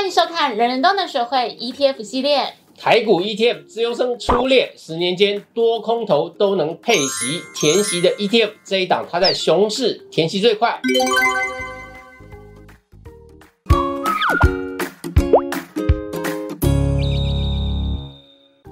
欢迎收看人人都能学会 ETF 系列。台股 ETF 自由生初恋，十年间多空头都能配息填息的 ETF 这一档，它在熊市填息最快。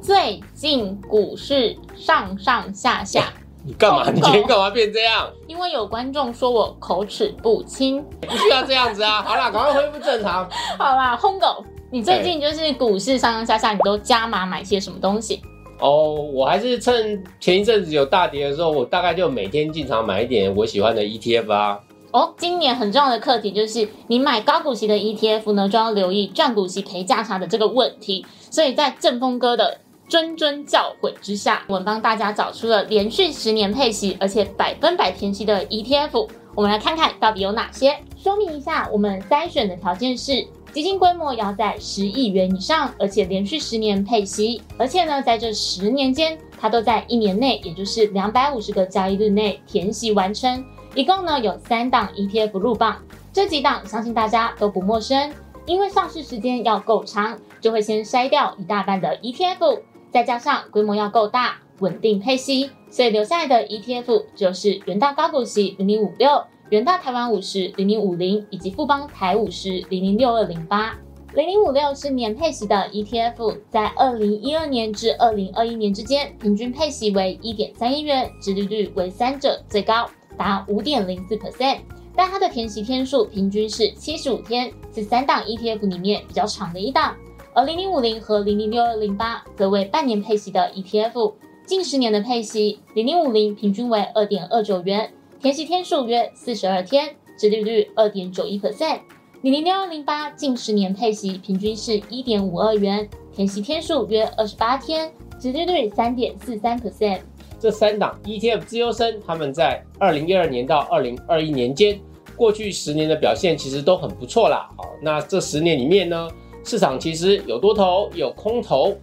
最近股市上上下下，你干嘛？你今天干嘛变这样？因为有观众说我口齿不清。不需要这样子啊！好啦，赶快恢复正常。好啦，轰狗，你最近就是股市上上下下，你都加码买些什么东西？哦，我还是趁前一阵子有大跌的时候，我大概就每天进场买一点我喜欢的 ETF 啊。哦，今年很重要的课题就是，你买高股息的 ETF 呢，就要留意赚股息赔价差的这个问题。所以在正风哥的谆谆教诲之下，我们帮大家找出了连续十年配息，而且百分百填息的 ETF。我们来看看到底有哪些。说明一下，我们筛选的条件是基金规模要在十亿元以上，而且连续十年配息，而且呢，在这十年间，它都在一年内，也就是两百五十个交易日内填息完成。一共呢有三档 ETF 入榜，这几档相信大家都不陌生，因为上市时间要够长，就会先筛掉一大半的 ETF，再加上规模要够大，稳定配息，所以留下来的 ETF 就是元大高股息零零五六、元大台湾五十零零五零以及富邦台五十零零六二零八。零零五六是年配息的 ETF，在二零一二年至二零二一年之间，平均配息为一点三亿元，殖利率为三者最高。达五点零四 percent，但它的填息天数平均是七十五天，是三档 ETF 里面比较长的一档。而零零五零和零零六二零八则为半年配息的 ETF，近十年的配息，零零五零平均为二点二九元，填息天数约四十二天，殖利率二点九一 percent。零零六二零八近十年配息平均是一点五二元，填息天数约二十八天，殖利率三点四三 percent。这三档 ETF 自由生，他们在二零一二年到二零二一年间，过去十年的表现其实都很不错啦。好，那这十年里面呢，市场其实有多头有空头。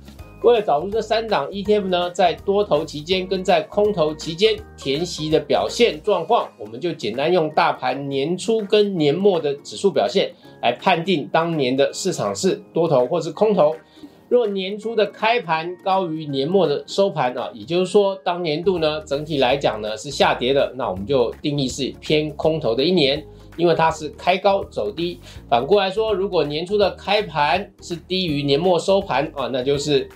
为了找出这三档 ETF 呢，在多头期间跟在空头期间填息的表现状况，我们就简单用大盘年初跟年末的指数表现来判定当年的市场是多头或是空头。若年初的开盘高于年末的收盘啊，也就是说当年度呢整体来讲呢是下跌的，那我们就定义是偏空头的一年，因为它是开高走低。反过来说，如果年初的开盘是低于年末收盘啊，那就是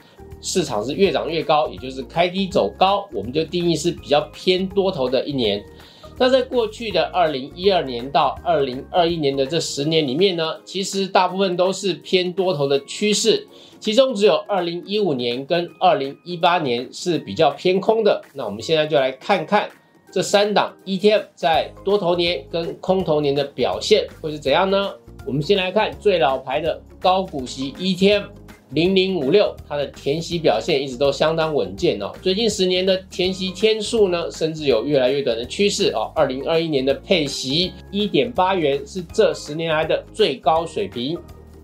市场是越涨越高，也就是开低走高，我们就定义是比较偏多头的一年。那在过去的二零一二年到二零二一年的这十年里面呢，其实大部分都是偏多头的趋势，其中只有二零一五年跟二零一八年是比较偏空的。那我们现在就来看看这三档 ETF 在多头年跟空头年的表现会是怎样呢？我们先来看最老牌的高股息 ETF。零零五六，它的填息表现一直都相当稳健哦。最近十年的填息天数呢，甚至有越来越短的趋势哦。二零二一年的配息一点八元，是这十年来的最高水平。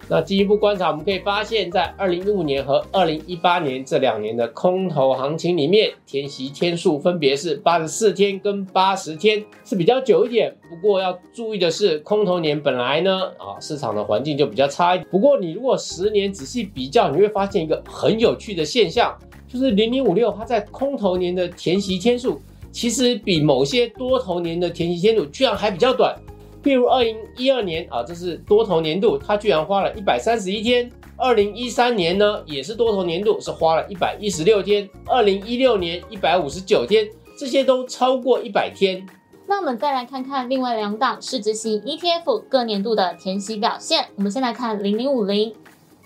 那进一步观察，我们可以发现，在二零一五年和二零一八年这两年的空头行情里面，填息天数分别是八十四天跟八十天，是比较久一点。不过要注意的是，空头年本来呢，啊市场的环境就比较差一点。不过你如果十年仔细比较，你会发现一个很有趣的现象，就是零零五六它在空头年的填息天数，其实比某些多头年的填息天数居然还比较短。譬如二零一二年啊，这是多头年度，它居然花了一百三十一天；二零一三年呢，也是多头年度，是花了一百一十六天；二零一六年一百五十九天，这些都超过一百天。那我们再来看看另外两档市值型 ETF 各年度的填息表现。我们先来看零零五零，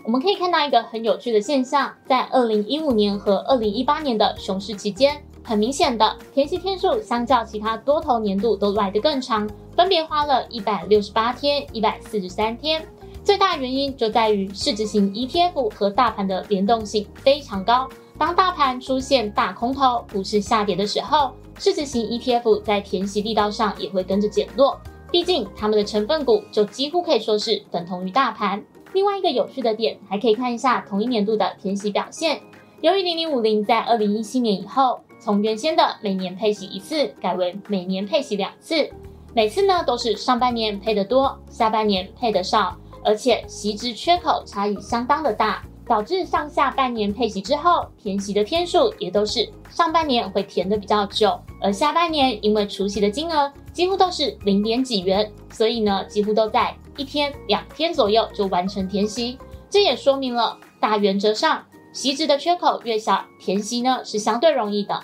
我们可以看到一个很有趣的现象，在二零一五年和二零一八年的熊市期间。很明显的，填息天数相较其他多头年度都来得更长，分别花了一百六十八天、一百四十三天。最大原因就在于市值型 ETF 和大盘的联动性非常高。当大盘出现大空头、股市下跌的时候，市值型 ETF 在填息力道上也会跟着减弱。毕竟它们的成分股就几乎可以说是等同于大盘。另外一个有趣的点，还可以看一下同一年度的填息表现。由于零零五零在二零一七年以后。从原先的每年配息一次改为每年配息两次，每次呢都是上半年配得多，下半年配得少，而且席值缺口差异相当的大，导致上下半年配息之后填息的天数也都是上半年会填的比较久，而下半年因为除息的金额几乎都是零点几元，所以呢几乎都在一天两天左右就完成填息。这也说明了大原则上席值的缺口越小，填息呢是相对容易的。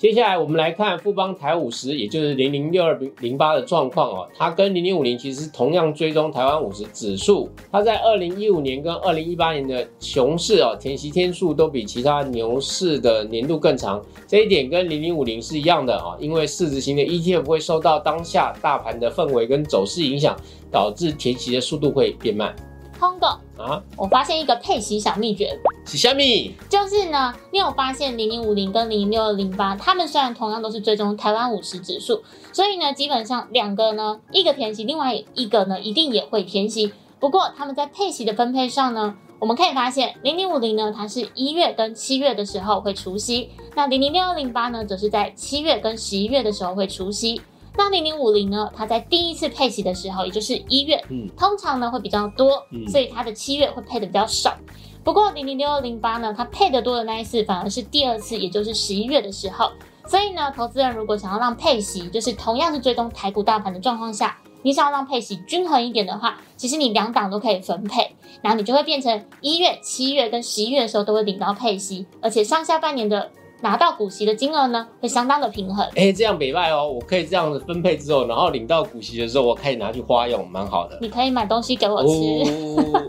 接下来我们来看富邦台五十，也就是零零六二零零八的状况哦。它跟零零五零其实同样追踪台湾五十指数。它在二零一五年跟二零一八年的熊市哦，填息天数都比其他牛市的年度更长。这一点跟零零五零是一样的啊，因为市值型的 ETF 会受到当下大盘的氛围跟走势影响，导致填息的速度会变慢。通的啊，我发现一个配息小秘诀，是虾米？就是呢，你有发现零零五零跟零零六二零八，他们虽然同样都是追踪台湾五十指数，所以呢，基本上两个呢，一个填息，另外一个呢，一定也会填息。不过他们在配息的分配上呢，我们可以发现零零五零呢，它是一月跟七月的时候会除息，那零零六二零八呢，则是在七月跟十一月的时候会除息。那零零五零呢？它在第一次配息的时候，也就是一月，嗯，通常呢会比较多，所以它的七月会配的比较少。不过零零六二零八呢，它配的多的那一次，反而是第二次，也就是十一月的时候。所以呢，投资人如果想要让配息，就是同样是追踪台股大盘的状况下，你想要让配息均衡一点的话，其实你两档都可以分配，然后你就会变成一月、七月跟十一月的时候都会领到配息，而且上下半年的。拿到股息的金额呢，会相当的平衡。哎，这样北拜哦，我可以这样子分配之后，然后领到股息的时候，我可以拿去花用，蛮好的。你可以买东西给我吃。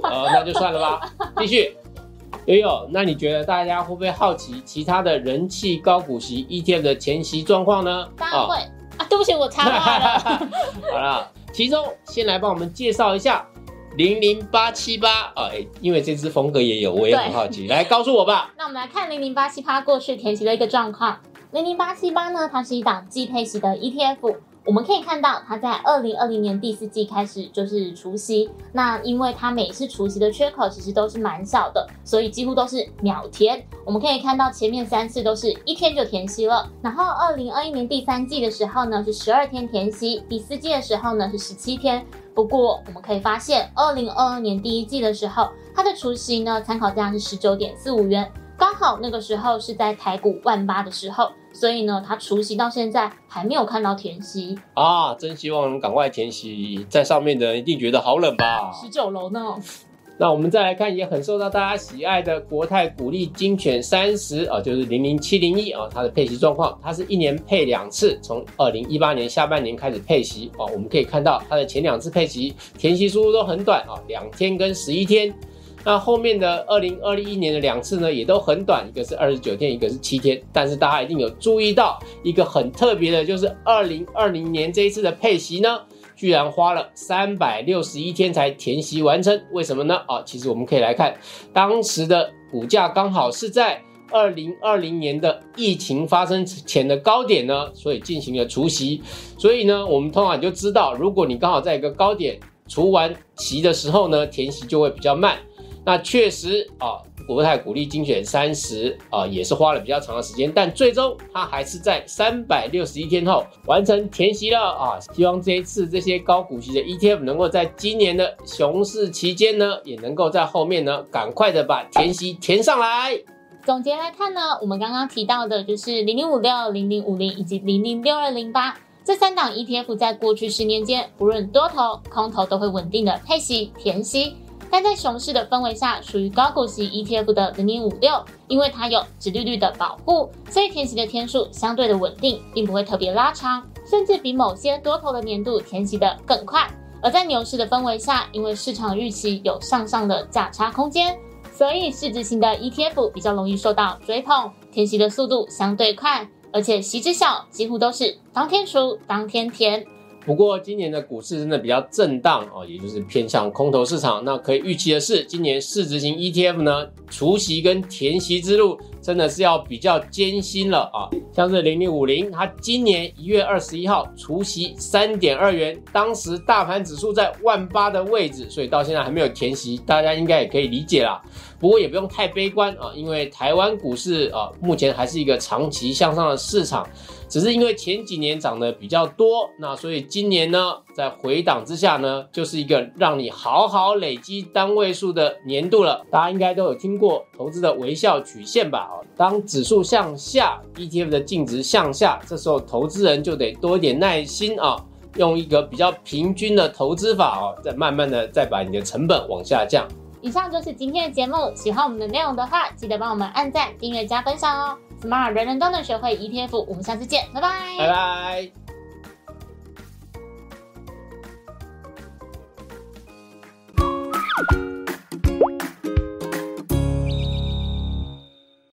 哦，那就算了吧。继续，悠悠，那你觉得大家会不会好奇其他的人气高股息 ETF 的前息状况呢？当然会啊，对不起，我插话了。好了，其中先来帮我们介绍一下。零零八七八啊，哎，因为这支风格也有，我也很好奇，来告诉我吧。那我们来看零零八七八过去填息的一个状况。零零八七八呢，它是一档季配息的 ETF。我们可以看到，它在二零二零年第四季开始就是除息。那因为它每次除息的缺口其实都是蛮小的，所以几乎都是秒填。我们可以看到前面三次都是一天就填息了。然后二零二一年第三季的时候呢是十二天填息，第四季的时候呢是十七天。不过我们可以发现，二零二二年第一季的时候，它的除息呢参考价是十九点四五元。刚好那个时候是在台股万八的时候，所以呢，它除息到现在还没有看到填息啊！真希望能赶快填息，在上面的人一定觉得好冷吧？十九楼呢？那我们再来看，也很受到大家喜爱的国泰股利精选三十啊，就是零零七零一啊，它的配息状况，它是一年配两次，从二零一八年下半年开始配息啊，我们可以看到它的前两次配息填息速度都很短啊，两天跟十一天。那后面的二零二一年的两次呢，也都很短，一个是二十九天，一个是七天。但是大家一定有注意到一个很特别的，就是二零二零年这一次的配息呢，居然花了三百六十一天才填息完成。为什么呢？啊，其实我们可以来看，当时的股价刚好是在二零二零年的疫情发生前的高点呢，所以进行了除息。所以呢，我们通常就知道，如果你刚好在一个高点除完息的时候呢，填息就会比较慢。那确实啊，国泰股利精选三十啊，也是花了比较长的时间，但最终它还是在三百六十一天后完成填息了啊！希望这一次这些高股息的 ETF 能够在今年的熊市期间呢，也能够在后面呢，赶快的把填息填上来。总结来看呢，我们刚刚提到的就是零零五六、零零五零以及零零六二零八这三档 ETF，在过去十年间，不论多头、空头都会稳定的配息填息。但在熊市的氛围下，属于高股息 ETF 的零零五六，因为它有直利率的保护，所以填息的天数相对的稳定，并不会特别拉长，甚至比某些多头的年度填息的更快。而在牛市的氛围下，因为市场预期有向上的价差空间，所以市值型的 ETF 比较容易受到追捧，填息的速度相对快，而且息之小，几乎都是当天除当天填。不过今年的股市真的比较震荡哦，也就是偏向空头市场。那可以预期的是，今年市值型 ETF 呢，除息跟填息之路真的是要比较艰辛了啊。像是零零五零，它今年一月二十一号除息三点二元，当时大盘指数在万八的位置，所以到现在还没有填息，大家应该也可以理解啦。不过也不用太悲观啊，因为台湾股市啊，目前还是一个长期向上的市场。只是因为前几年涨得比较多，那所以今年呢，在回档之下呢，就是一个让你好好累积单位数的年度了。大家应该都有听过投资的微笑曲线吧？哦，当指数向下，ETF 的净值向下，这时候投资人就得多一点耐心啊，用一个比较平均的投资法哦，再慢慢的再把你的成本往下降。以上就是今天的节目，喜欢我们的内容的话，记得帮我们按赞、订阅、加分享哦。Smart 人人都能学会 ETF，我们下次见，拜拜，拜拜。